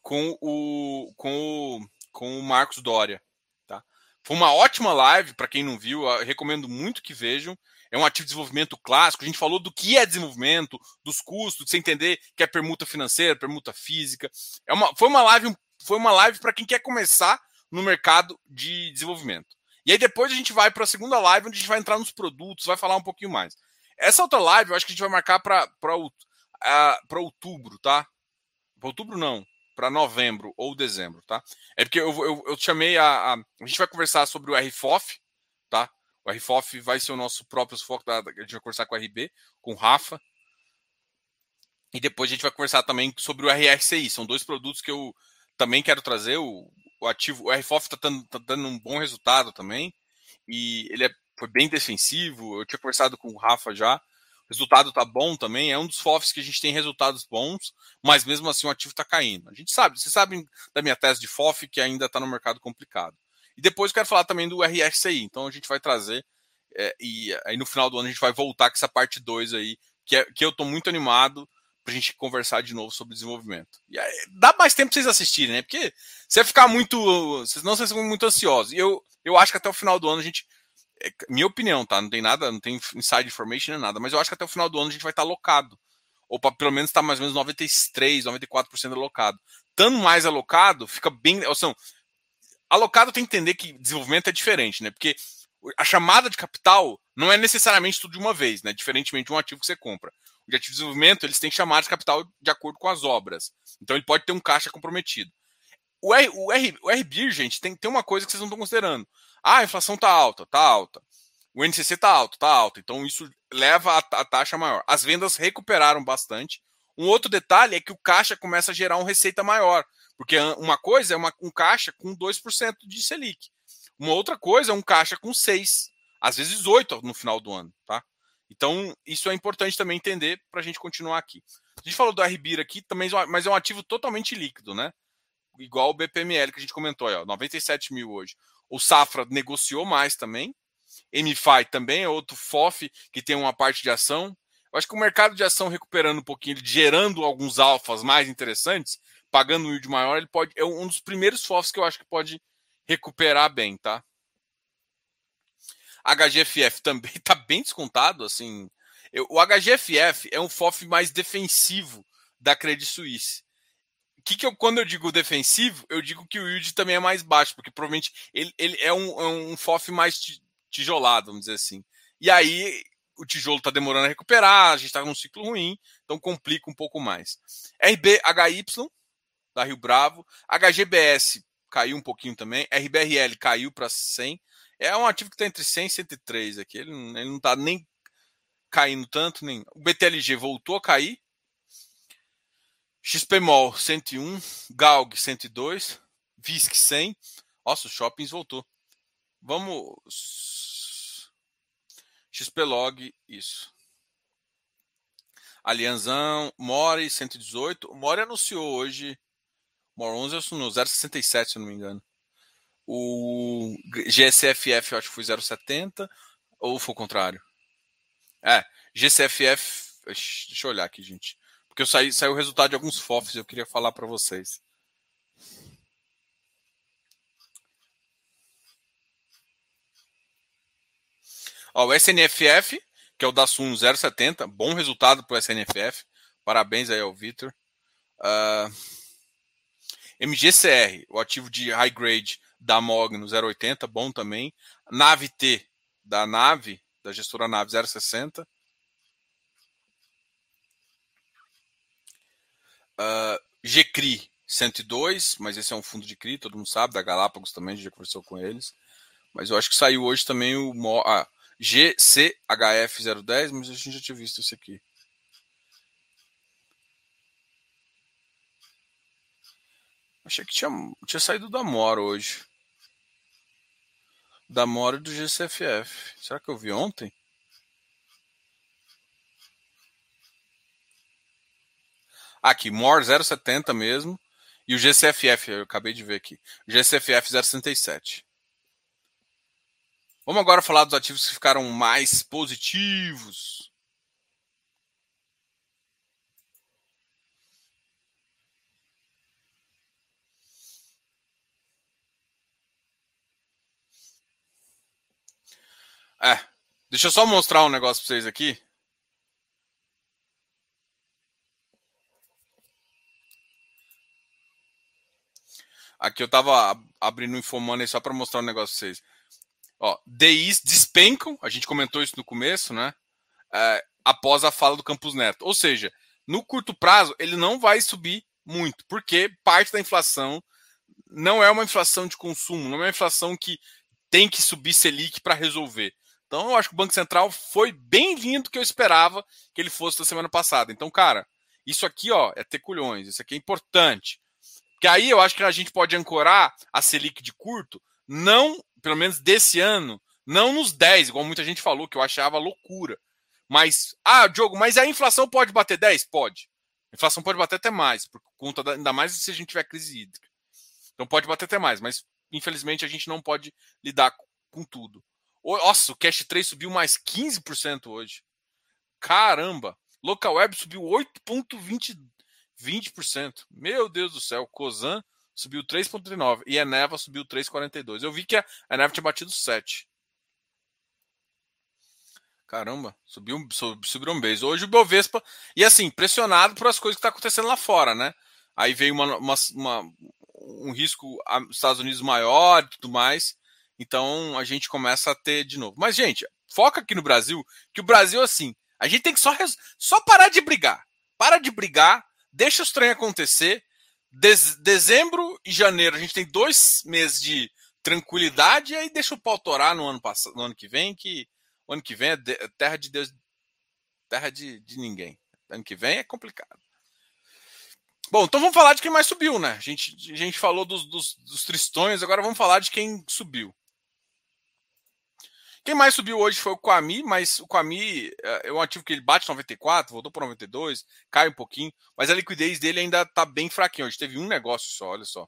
Com o, com o, com o Marcos Dória. Tá? Foi uma ótima live, para quem não viu, recomendo muito que vejam. É um ativo de desenvolvimento clássico. A gente falou do que é desenvolvimento, dos custos, de você entender que é permuta financeira, permuta física. É uma, foi uma live foi uma live para quem quer começar no mercado de desenvolvimento. E aí depois a gente vai para a segunda live, onde a gente vai entrar nos produtos, vai falar um pouquinho mais. Essa outra live eu acho que a gente vai marcar para uh, outubro, tá? Pra outubro não, para novembro ou dezembro, tá? É porque eu, eu, eu chamei a, a, a. gente vai conversar sobre o RFOF, tá? O RFOF vai ser o nosso próprio foco, da, a gente vai conversar com o RB, com o Rafa. E depois a gente vai conversar também sobre o RRCI. São dois produtos que eu também quero trazer o, o ativo. O RFOF está dando, tá dando um bom resultado também. E ele é, foi bem defensivo. Eu tinha conversado com o Rafa já. O resultado está bom também. É um dos FOFs que a gente tem resultados bons, mas mesmo assim o ativo está caindo. A gente sabe, vocês sabem da minha tese de FOF que ainda está no mercado complicado. E depois eu quero falar também do RSCI. Então a gente vai trazer. É, e aí no final do ano a gente vai voltar com essa parte 2 aí, que, é, que eu estou muito animado pra gente conversar de novo sobre desenvolvimento. E aí, dá mais tempo pra vocês assistirem, né? Porque você ficar muito. Senão vocês vão muito ansiosos. E eu, eu acho que até o final do ano a gente. É, minha opinião, tá? Não tem nada, não tem inside information nem nada, mas eu acho que até o final do ano a gente vai estar tá alocado. Ou pra, pelo menos estar tá mais ou menos 93, 94% alocado. Estando mais alocado, fica bem. Ou seja, alocado tem que entender que desenvolvimento é diferente, né? Porque a chamada de capital não é necessariamente tudo de uma vez, né? Diferentemente de um ativo que você compra de ativo de desenvolvimento, eles têm chamada de capital de acordo com as obras. Então ele pode ter um caixa comprometido. O, R, o, R, o RBIR, gente, tem, tem uma coisa que vocês não estão considerando. Ah, a inflação está alta, está alta. O NCC está alto, está alto. Então isso leva a, a taxa maior. As vendas recuperaram bastante. Um outro detalhe é que o caixa começa a gerar uma receita maior. Porque uma coisa é uma, um caixa com 2% de Selic. Uma outra coisa é um caixa com 6%, às vezes 8% no final do ano. Tá? Então, isso é importante também entender para a gente continuar aqui. A gente falou do RBIR aqui, também, mas é um ativo totalmente líquido, né? Igual o BPML que a gente comentou, aí, ó, 97 mil hoje. O Safra negociou mais também. MFI também é outro FOF que tem uma parte de ação. Eu acho que o mercado de ação recuperando um pouquinho, gerando alguns alfas mais interessantes, pagando um yield maior, ele pode é um dos primeiros FOFs que eu acho que pode recuperar bem, tá? HGFF também está bem descontado. assim. Eu, o HGFF é um FOF mais defensivo da Credit Suisse. Que que eu, quando eu digo defensivo, eu digo que o yield também é mais baixo, porque provavelmente ele, ele é, um, é um FOF mais tijolado, vamos dizer assim. E aí o tijolo está demorando a recuperar, a gente está num ciclo ruim, então complica um pouco mais. RBHY, da Rio Bravo, HGBS caiu um pouquinho também, RBRL caiu para 100, é um ativo que está entre 100 e 103 aqui, ele, ele não está nem caindo tanto, nem. O BTLG voltou a cair. XPMOL 101, GALG 102, VISC 100. Nossa, os shoppings voltou. Vamos. XPlog, isso. Alianzão, More 118. O More anunciou hoje. More 11 anunciou 0,67, se não me engano. O GSFF, eu acho que foi 0,70. Ou foi o contrário? É, GCFF. Deixa eu olhar aqui, gente. Porque eu saí, saiu o resultado de alguns FOFs eu queria falar para vocês. Ó, o SNFF, que é o da Sun 070, bom resultado para o SNFF. Parabéns aí ao Vitor. Uh, ah, MGCR, o ativo de high grade da MOG no 080, bom também. Nave T, da Nave, da gestora Nave 060. Uh, GCRI 102, mas esse é um fundo de CRI, todo mundo sabe, da Galápagos também, a gente já conversou com eles. Mas eu acho que saiu hoje também o ah, GCHF010, mas a gente já tinha visto esse aqui. Achei que tinha, tinha saído da Mora hoje da Mora do GCFF. Será que eu vi ontem? Aqui, MOR 070 mesmo. E o GCFF, eu acabei de ver aqui. GCFF 067. Vamos agora falar dos ativos que ficaram mais positivos. É. Deixa eu só mostrar um negócio para vocês aqui. Aqui eu tava abrindo um Infomoney só para mostrar um negócio para vocês. Ó, DIs despencam, a gente comentou isso no começo, né? É, após a fala do Campos Neto. Ou seja, no curto prazo, ele não vai subir muito, porque parte da inflação não é uma inflação de consumo, não é uma inflação que tem que subir Selic para resolver. Então, eu acho que o Banco Central foi bem vindo que eu esperava que ele fosse da semana passada. Então, cara, isso aqui ó, é ter culhões, isso aqui é importante. Porque aí eu acho que a gente pode ancorar a Selic de curto, não, pelo menos desse ano, não nos 10, igual muita gente falou, que eu achava loucura. Mas, ah, Diogo, mas a inflação pode bater 10? Pode. A inflação pode bater até mais, por conta da, ainda mais se a gente tiver crise hídrica. Então pode bater até mais, mas infelizmente a gente não pode lidar com tudo. Nossa, o Cash 3 subiu mais 15% hoje. Caramba! Local Web subiu 8,20%. Meu Deus do céu. Cosan subiu 3,39%. E a Eneva subiu 3,42%. Eu vi que a Eneva tinha batido 7%. Caramba, subiu, subiu um beijo. Hoje o Bovespa, e assim, pressionado por as coisas que estão tá acontecendo lá fora, né? Aí veio uma, uma, uma, um risco Estados Unidos maior e tudo mais. Então a gente começa a ter de novo. Mas, gente, foca aqui no Brasil, que o Brasil, assim, a gente tem que só, só parar de brigar. Para de brigar, deixa os trem acontecer. dezembro e janeiro a gente tem dois meses de tranquilidade e aí deixa o pau torar no ano, no ano que vem, que o ano que vem é, de, é terra de Deus, terra de, de ninguém. Ano que vem é complicado. Bom, então vamos falar de quem mais subiu, né? A gente, a gente falou dos, dos, dos tristões, agora vamos falar de quem subiu. Quem mais subiu hoje foi o Quami, mas o Quami é, é um ativo que ele bate 94, voltou para 92, cai um pouquinho, mas a liquidez dele ainda está bem fraquinha. Hoje teve um negócio só, olha só.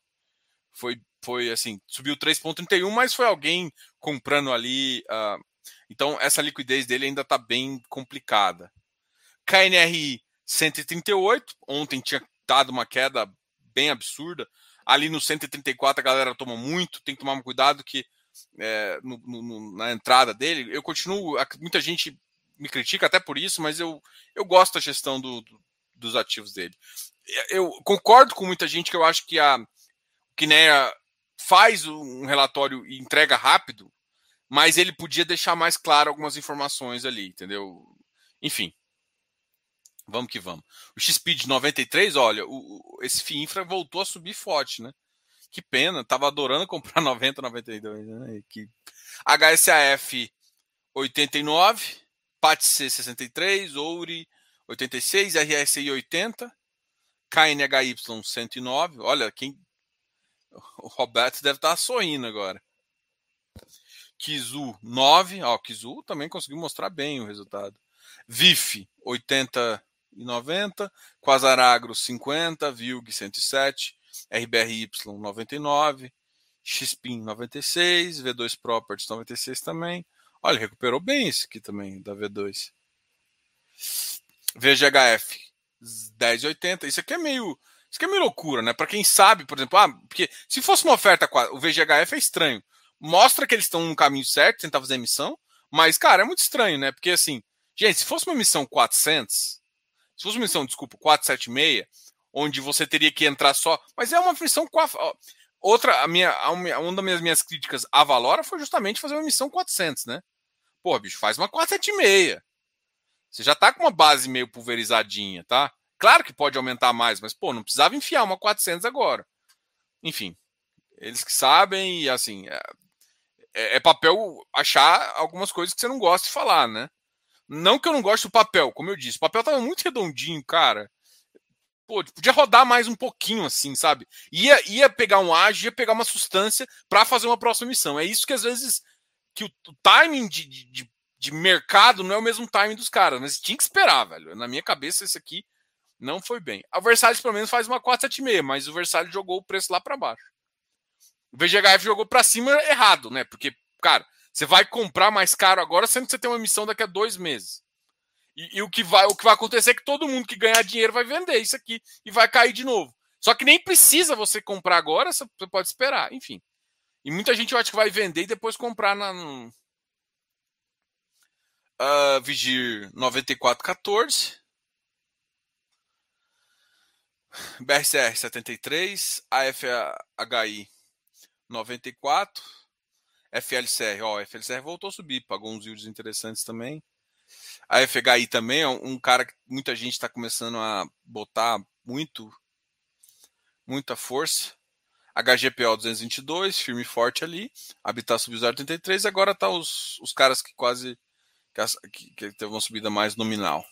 Foi, foi assim, subiu 3,31, mas foi alguém comprando ali. Uh, então essa liquidez dele ainda está bem complicada. KNRI 138, ontem tinha dado uma queda bem absurda. Ali no 134 a galera toma muito, tem que tomar cuidado que é, no, no, na entrada dele. Eu continuo. Muita gente me critica até por isso, mas eu, eu gosto da gestão do, do, dos ativos dele. Eu concordo com muita gente que eu acho que a Kinea faz um relatório e entrega rápido, mas ele podia deixar mais claro algumas informações ali, entendeu? Enfim. Vamos que vamos. O XP de 93, olha, o, esse FII Infra voltou a subir forte, né? Que pena, tava adorando comprar 90, 92, né? Que HSAF 89, PATC 63, Ouri 86, RSI 80, KNHY 109. Olha, quem o Roberto deve estar sorrindo agora. Kizu 9, ó, Kizu também conseguiu mostrar bem o resultado. VIF 80 e 90, Quasaragro 50, Vilg 107, RBRY 99, XPIN 96, V2 Properties 96 também. Olha, recuperou bem esse aqui também da V2. VGHF 1080, isso aqui é meio isso aqui é meio loucura, né? Para quem sabe, por exemplo, ah, porque se fosse uma oferta, o VGHF é estranho. Mostra que eles estão no caminho certo, tentar fazer a missão, mas, cara, é muito estranho, né? Porque, assim, gente, se fosse uma missão 400, se fosse uma missão, desculpa, 476, onde você teria que entrar só. Mas é uma missão com a. Outra, a minha, uma das minhas, minhas críticas à Valora foi justamente fazer uma missão 400, né? Pô, bicho, faz uma 476. Você já tá com uma base meio pulverizadinha, tá? Claro que pode aumentar mais, mas, pô, não precisava enfiar uma 400 agora. Enfim, eles que sabem e, assim, é, é, é papel achar algumas coisas que você não gosta de falar, né? Não que eu não goste do papel, como eu disse, o papel tava muito redondinho, cara. Pô, podia rodar mais um pouquinho assim, sabe? Ia, ia pegar um ágio, ia pegar uma substância para fazer uma próxima missão. É isso que às vezes que o, o timing de, de, de, mercado não é o mesmo timing dos caras, mas tinha que esperar, velho. Na minha cabeça, esse aqui não foi bem. A Versalhes, pelo menos, faz uma 476, mas o Versalhes jogou o preço lá para baixo. O VGHF jogou para cima errado, né? Porque, cara, você vai comprar mais caro agora, sendo que você tem uma emissão daqui a dois meses. E, e, o, que vai, o que vai acontecer é que todo mundo que ganhar dinheiro vai vender isso aqui e vai cair de novo. Só que nem precisa você comprar agora, você pode esperar. Enfim. E muita gente eu acho que vai vender e depois comprar na. No... Uh, Vigir 9414. BRCR 73. AFHI 94. FLCR, ó, FLCR voltou a subir, pagou uns yields interessantes também. A FHI também é um cara que muita gente está começando a botar muito, muita força. HGPO 222, firme e forte ali. Habitat subiu 0,83. Agora tá os, os caras que quase que, que teve uma subida mais nominal.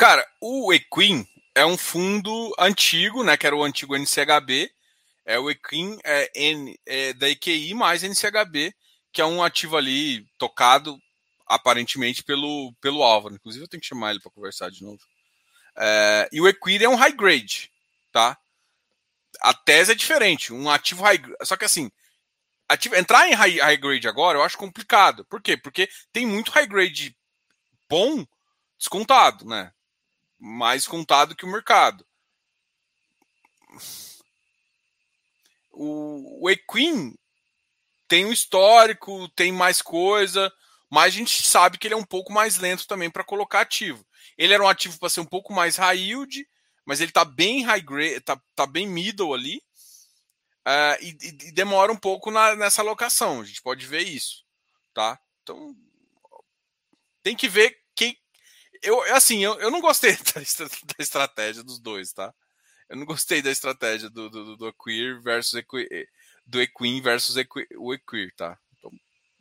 Cara, o Equin é um fundo antigo, né? Que era o antigo NCHB. É o Equin é, N, é da EQI mais NCHB, que é um ativo ali tocado aparentemente pelo, pelo Álvaro. Inclusive, eu tenho que chamar ele para conversar de novo. É, e o Equid é um high grade, tá? A tese é diferente, um ativo high Só que assim, ativo, entrar em high, high grade agora eu acho complicado. Por quê? Porque tem muito high grade bom descontado, né? Mais contado que o mercado. O, o Equin tem um histórico, tem mais coisa, mas a gente sabe que ele é um pouco mais lento também para colocar ativo. Ele era um ativo para ser um pouco mais high yield, mas ele está bem high grade, tá, tá bem middle ali. Uh, e, e, demora um pouco na, nessa alocação. A gente pode ver isso, tá? Então tem que ver eu, assim, eu, eu não gostei da, da, estratégia dos dois, tá? Eu não gostei da estratégia do, do, do Equir versus Equi, do Equin versus Equi, o Equir, tá? Então,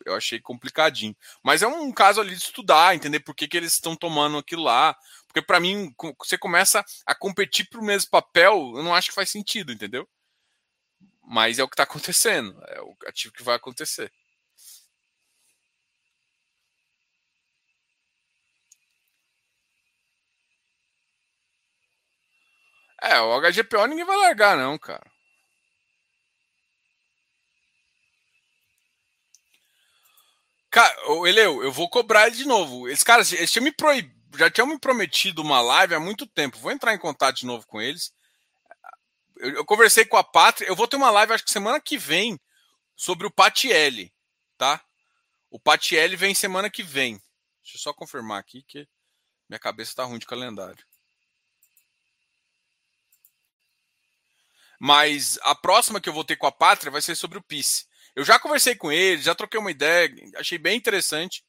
eu achei complicadinho. Mas é um caso ali de estudar, entender por que, que eles estão tomando aquilo lá. Porque para mim, você começa a competir pro mesmo papel, eu não acho que faz sentido, entendeu? Mas é o que está acontecendo, é o ativo que vai acontecer. É, o HGPO ninguém vai largar, não, cara. Cara, Eleu, eu vou cobrar ele de novo. Esses caras, eles tinham me proib... já tinham me prometido uma live há muito tempo. Vou entrar em contato de novo com eles. Eu, eu conversei com a Pátria. Eu vou ter uma live, acho que semana que vem, sobre o Patielli, tá? O Patielli vem semana que vem. Deixa eu só confirmar aqui que minha cabeça tá ruim de calendário. Mas a próxima que eu vou ter com a Pátria vai ser sobre o PIS. Eu já conversei com ele, já troquei uma ideia, achei bem interessante.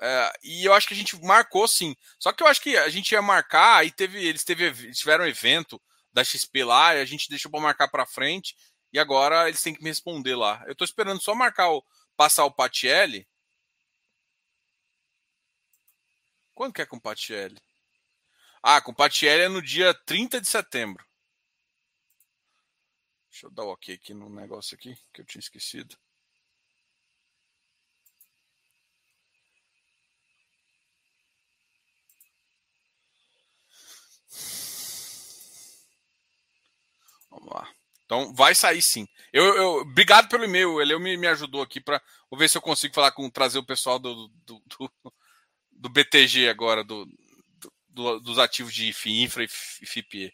É, e eu acho que a gente marcou sim. Só que eu acho que a gente ia marcar, aí teve, eles teve, tiveram um evento da XP lá, e a gente deixou para marcar para frente, e agora eles têm que me responder lá. Eu estou esperando só marcar o passar o Patielli. Quando que é com o Patielli? Ah, com o Patielli é no dia 30 de setembro. Deixa eu dar o ok aqui no negócio aqui, que eu tinha esquecido. Vamos lá. Então vai sair sim. Eu, eu obrigado pelo e-mail. Ele me, me ajudou aqui para ver se eu consigo falar com trazer o pessoal do, do, do, do BTG agora do, do, dos ativos de infra e FIPE.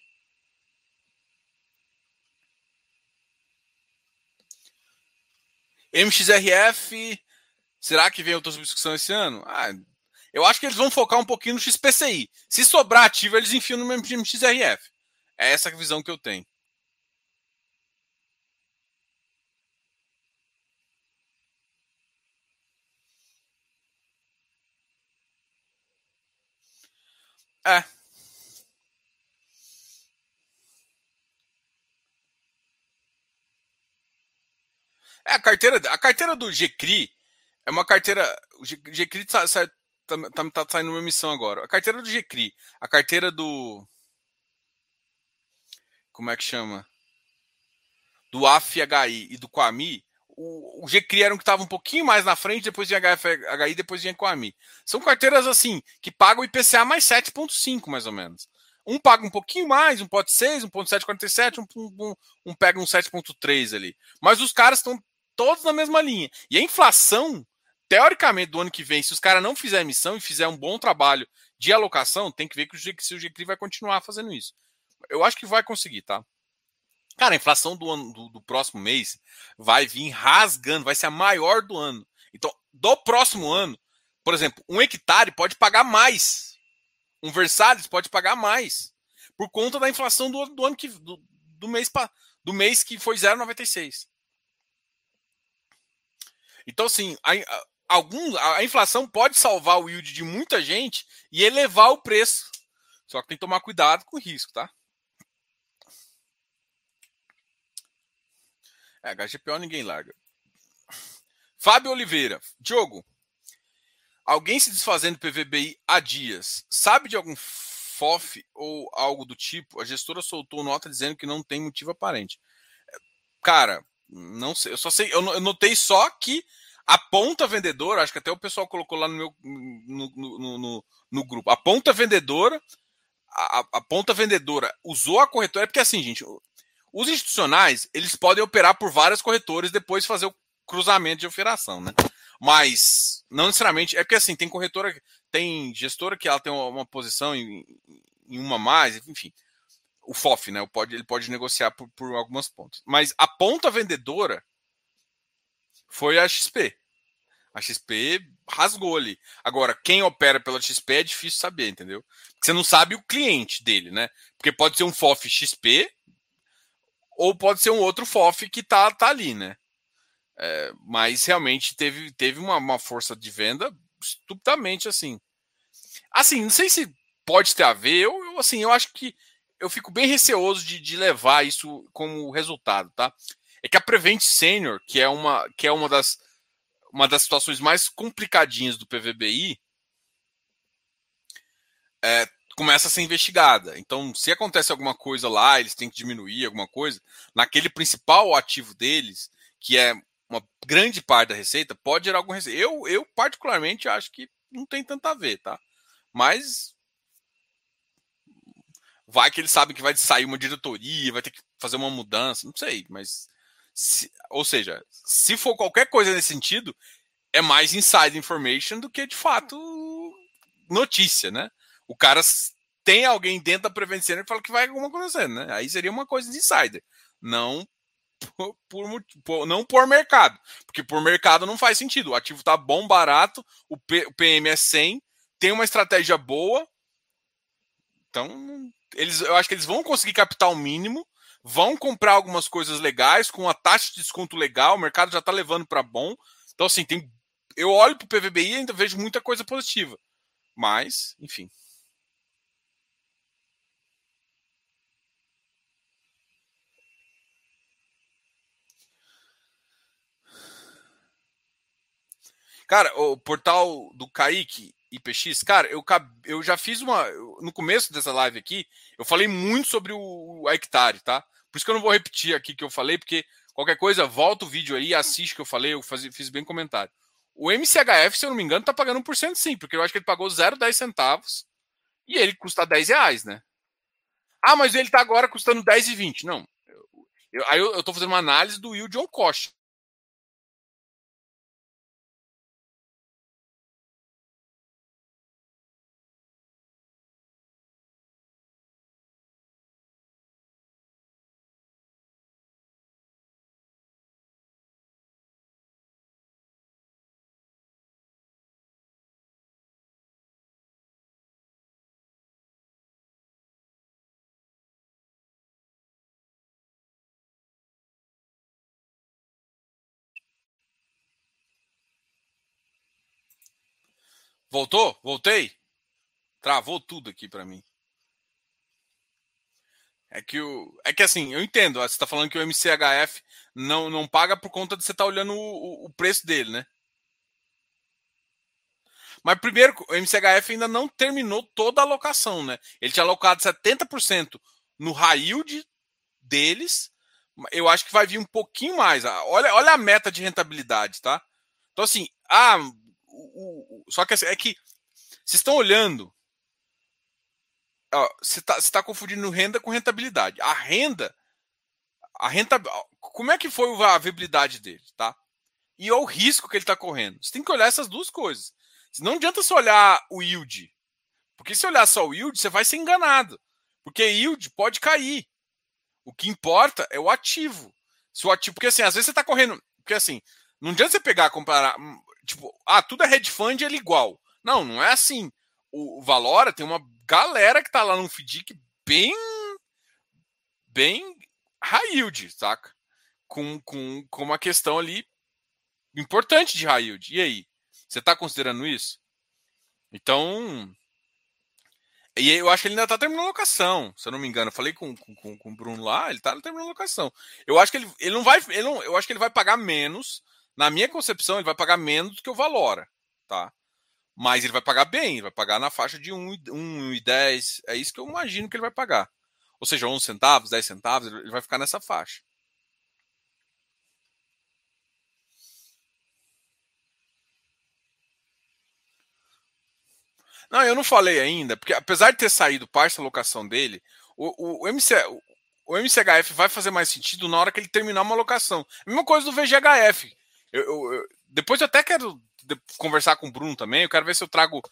MXRF, será que vem outra subscrição esse ano? Ah, eu acho que eles vão focar um pouquinho no XPCI. Se sobrar ativo, eles enfiam no MXRF. É essa a visão que eu tenho. É, É, a carteira, a carteira do GCRI é uma carteira. O GCRI tá, tá, tá, tá saindo uma emissão agora. A carteira do GCRI, a carteira do. Como é que chama? Do AFHI e do Quami, o, o GCRI era um que estava um pouquinho mais na frente, depois vinha HFHI, depois vinha Quami. São carteiras assim, que pagam IPCA mais 7,5 mais ou menos. Um paga um pouquinho mais, um pode 6, um ponto 7,47, um, um, um pega um 7,3 ali. Mas os caras estão todos na mesma linha. E a inflação, teoricamente, do ano que vem, se os caras não fizerem emissão e fizer um bom trabalho de alocação, tem que ver que o GCRI vai continuar fazendo isso. Eu acho que vai conseguir, tá? Cara, a inflação do, ano, do, do próximo mês vai vir rasgando, vai ser a maior do ano. Então, do próximo ano, por exemplo, um hectare pode pagar mais. Um Versalhes pode pagar mais. Por conta da inflação do, do ano que. Do, do mês, do mês que foi 0,96. Então, assim, a, a, algum, a inflação pode salvar o yield de muita gente e elevar o preço. Só que tem que tomar cuidado com o risco, tá? É, HGPO ninguém larga. Fábio Oliveira. Diogo, alguém se desfazendo do PVBI há dias. Sabe de algum FOF ou algo do tipo? A gestora soltou nota dizendo que não tem motivo aparente. Cara, não sei, eu só sei, eu, notei só que a ponta vendedora, acho que até o pessoal colocou lá no meu no, no, no, no grupo, a ponta vendedora, a, a, ponta vendedora usou a corretora, é porque assim, gente, os institucionais, eles podem operar por várias corretoras depois fazer o cruzamento de operação, né? Mas não necessariamente, é porque assim, tem corretora, tem gestora que ela tem uma, uma posição em, em uma mais, enfim o FOF, né? Ele pode negociar por, por algumas pontas. Mas a ponta vendedora foi a XP. A XP rasgou ali. Agora, quem opera pela XP é difícil saber, entendeu? Porque você não sabe o cliente dele, né? Porque pode ser um FOF XP ou pode ser um outro FOF que tá, tá ali, né? É, mas realmente teve, teve uma, uma força de venda estupidamente assim. Assim, não sei se pode ter a ver, eu, eu assim, eu acho que eu fico bem receoso de, de levar isso como resultado, tá? É que a Prevent Senior, que é uma, que é uma das uma das situações mais complicadinhas do PVBI, é, começa a ser investigada. Então, se acontece alguma coisa lá, eles têm que diminuir alguma coisa, naquele principal ativo deles, que é uma grande parte da receita, pode gerar algum receita. Eu, eu particularmente acho que não tem tanto a ver, tá? Mas vai que eles sabem que vai sair uma diretoria, vai ter que fazer uma mudança, não sei, mas. Se, ou seja, se for qualquer coisa nesse sentido, é mais inside information do que de fato notícia, né? O cara tem alguém dentro da Prevent Center que fala que vai alguma coisa, né? Aí seria uma coisa de insider, não por, por, por, não por mercado, porque por mercado não faz sentido. O ativo tá bom, barato, o, P, o PM é 100, tem uma estratégia boa, então eles, eu acho que eles vão conseguir capital mínimo, vão comprar algumas coisas legais com a taxa de desconto legal, o mercado já está levando para bom. Então assim, tem eu olho para o PVBI e ainda vejo muita coisa positiva. Mas, enfim. Cara, o portal do Kaique IPX, cara, eu, eu já fiz uma. No começo dessa live aqui, eu falei muito sobre o, o hectare, tá? Por isso que eu não vou repetir aqui que eu falei, porque qualquer coisa, volta o vídeo aí, assiste que eu falei, eu faz, fiz bem comentário. O MCHF, se eu não me engano, tá pagando 1% sim, porque eu acho que ele pagou 0,10 centavos e ele custa 10 reais, né? Ah, mas ele tá agora custando 10,20. Não. Eu, aí eu, eu tô fazendo uma análise do yield on cost. Voltou? Voltei? Travou tudo aqui para mim. É que o é que assim, eu entendo, você está falando que o MCHF não, não paga por conta de você estar tá olhando o, o, preço dele, né? Mas primeiro, o MCHF ainda não terminou toda a alocação, né? Ele tinha alocado 70% no yield deles. Eu acho que vai vir um pouquinho mais. Olha, olha a meta de rentabilidade, tá? Então assim, ah, o, o, só que assim, é que vocês estão olhando. Você está tá confundindo renda com rentabilidade. A renda. A renta, como é que foi a viabilidade dele, tá? E o risco que ele está correndo. Você tem que olhar essas duas coisas. Não adianta só olhar o yield. Porque se olhar só o yield, você vai ser enganado. Porque yield pode cair. O que importa é o ativo. Se o ativo, porque assim, às vezes você está correndo, porque assim, não adianta você pegar comparar, tipo, ah, tudo é hedge fund, ele é igual. Não, não é assim. O, Valora tem uma galera que tá lá no FDIC bem bem high yield, saca? Com, com, com uma questão ali importante de high yield. E aí? Você está considerando isso? Então. E eu acho que ele ainda está terminando locação, se eu não me engano. Eu falei com, com, com o Bruno lá, ele está terminando locação. Eu acho que ele, ele não vai. Ele não, eu acho que ele vai pagar menos na minha concepção, ele vai pagar menos do que o Valora, tá? Mas ele vai pagar bem, ele vai pagar na faixa de 1,10. É isso que eu imagino que ele vai pagar. Ou seja, 11 centavos, 10 centavos, ele vai ficar nessa faixa. Não, eu não falei ainda, porque apesar de ter saído parte da locação dele, o, o, MC, o MCHF vai fazer mais sentido na hora que ele terminar uma locação. Mesma coisa do VGHF. Eu, eu, depois eu até quero conversar com o Bruno também. Eu quero ver se eu trago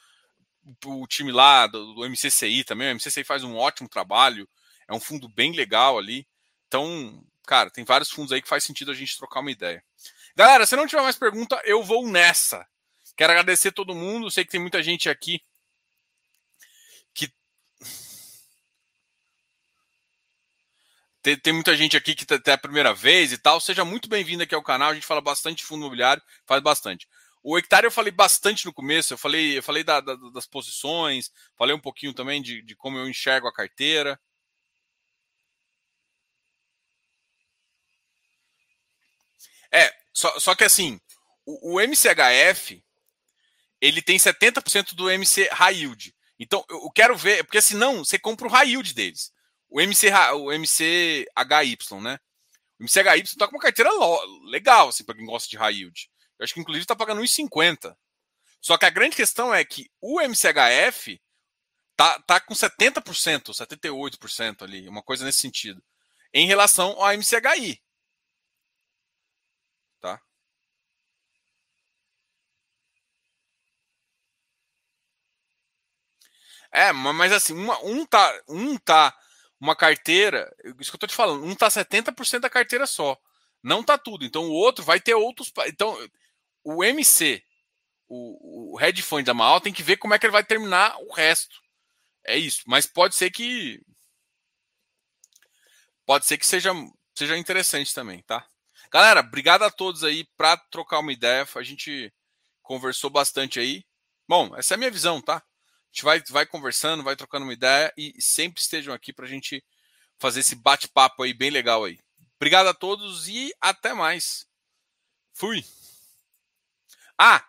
o time lá do, do MCCI também. O MCCI faz um ótimo trabalho. É um fundo bem legal ali. Então, cara, tem vários fundos aí que faz sentido a gente trocar uma ideia. Galera, se não tiver mais pergunta, eu vou nessa. Quero agradecer todo mundo. Sei que tem muita gente aqui Tem, tem, muita gente aqui que até tá, a primeira vez e tal. Seja muito bem-vindo aqui ao canal. A gente fala bastante de fundo imobiliário, faz bastante. O hectare eu falei bastante no começo. Eu falei, eu falei da, da, das posições, falei um pouquinho também de, de como eu enxergo a carteira. É, só, só que assim, o, o MCHF ele tem 70% do MC High Yield. Então, eu quero ver, porque senão você compra o High Yield deles o, MC, o MCHY, né? O MCHY tá com uma carteira legal, assim, para quem gosta de high yield. Eu acho que inclusive tá pagando 1,50. Só que a grande questão é que o MCHF, tá, tá com 70%, 78% ali, uma coisa nesse sentido, em relação ao MCHI. Tá? É, mas assim, uma, um tá, um tá uma carteira, isso que eu tô te falando, um tá 70% da carteira só. Não tá tudo. Então o outro vai ter outros. Então, o MC, o, o fund da Maior, tem que ver como é que ele vai terminar o resto. É isso. Mas pode ser que. Pode ser que seja, seja interessante também, tá? Galera, obrigado a todos aí para trocar uma ideia. A gente conversou bastante aí. Bom, essa é a minha visão, tá? Gente vai, vai conversando, vai trocando uma ideia e sempre estejam aqui para a gente fazer esse bate-papo aí bem legal aí. Obrigado a todos e até mais. Fui. Ah,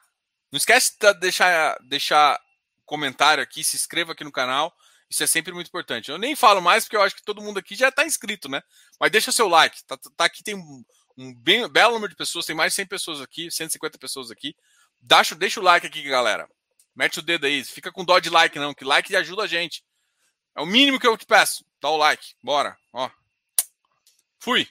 não esquece de deixar, deixar comentário aqui, se inscreva aqui no canal. Isso é sempre muito importante. Eu nem falo mais porque eu acho que todo mundo aqui já está inscrito, né? Mas deixa seu like. Tá, tá aqui tem um, um bem, belo número de pessoas, tem mais de 100 pessoas aqui, 150 pessoas aqui. Deixa, deixa o like aqui, galera. Mete o dedo aí. Fica com dó de like, não, que like ajuda a gente. É o mínimo que eu te peço. Dá o like. Bora. Ó. Fui.